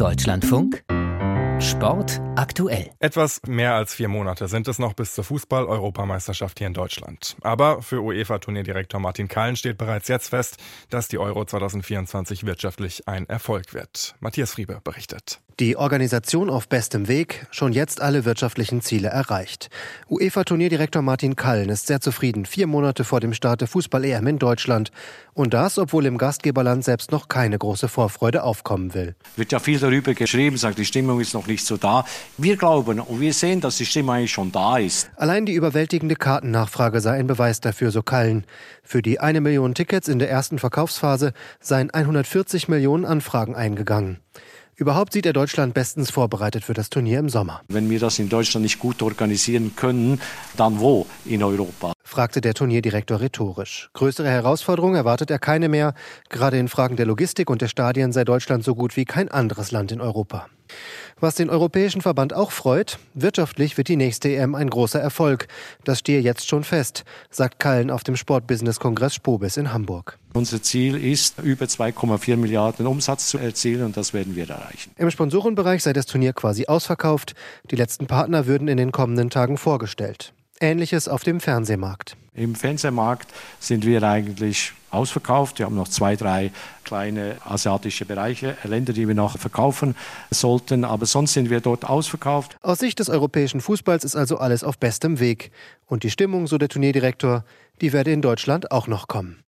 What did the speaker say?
Deutschlandfunk Sport aktuell. Etwas mehr als vier Monate sind es noch bis zur Fußball-Europameisterschaft hier in Deutschland. Aber für UEFA-Turnierdirektor Martin Kallen steht bereits jetzt fest, dass die Euro 2024 wirtschaftlich ein Erfolg wird. Matthias Friebe berichtet. Die Organisation auf bestem Weg, schon jetzt alle wirtschaftlichen Ziele erreicht. UEFA-Turnierdirektor Martin Kallen ist sehr zufrieden, vier Monate vor dem Start der Fußball-EM in Deutschland. Und das, obwohl im Gastgeberland selbst noch keine große Vorfreude aufkommen will. Wird ja viel darüber geschrieben, sagt, die Stimmung ist noch nicht so da. Wir glauben und wir sehen, dass die Stimmung eigentlich schon da ist. Allein die überwältigende Kartennachfrage sei ein Beweis dafür, so Kallen. Für die eine Million Tickets in der ersten Verkaufsphase seien 140 Millionen Anfragen eingegangen. Überhaupt sieht er Deutschland bestens vorbereitet für das Turnier im Sommer. Wenn wir das in Deutschland nicht gut organisieren können, dann wo in Europa? fragte der Turnierdirektor rhetorisch. Größere Herausforderungen erwartet er keine mehr. Gerade in Fragen der Logistik und der Stadien sei Deutschland so gut wie kein anderes Land in Europa. Was den Europäischen Verband auch freut, wirtschaftlich wird die nächste EM ein großer Erfolg. Das stehe jetzt schon fest, sagt Kallen auf dem Sportbusiness-Kongress Spobis in Hamburg. Unser Ziel ist, über 2,4 Milliarden Umsatz zu erzielen und das werden wir erreichen. Im Sponsorenbereich sei das Turnier quasi ausverkauft. Die letzten Partner würden in den kommenden Tagen vorgestellt. Ähnliches auf dem Fernsehmarkt. Im Fernsehmarkt sind wir eigentlich ausverkauft. Wir haben noch zwei, drei kleine asiatische Bereiche, Länder, die wir noch verkaufen sollten. Aber sonst sind wir dort ausverkauft. Aus Sicht des europäischen Fußballs ist also alles auf bestem Weg. Und die Stimmung, so der Turnierdirektor, die werde in Deutschland auch noch kommen.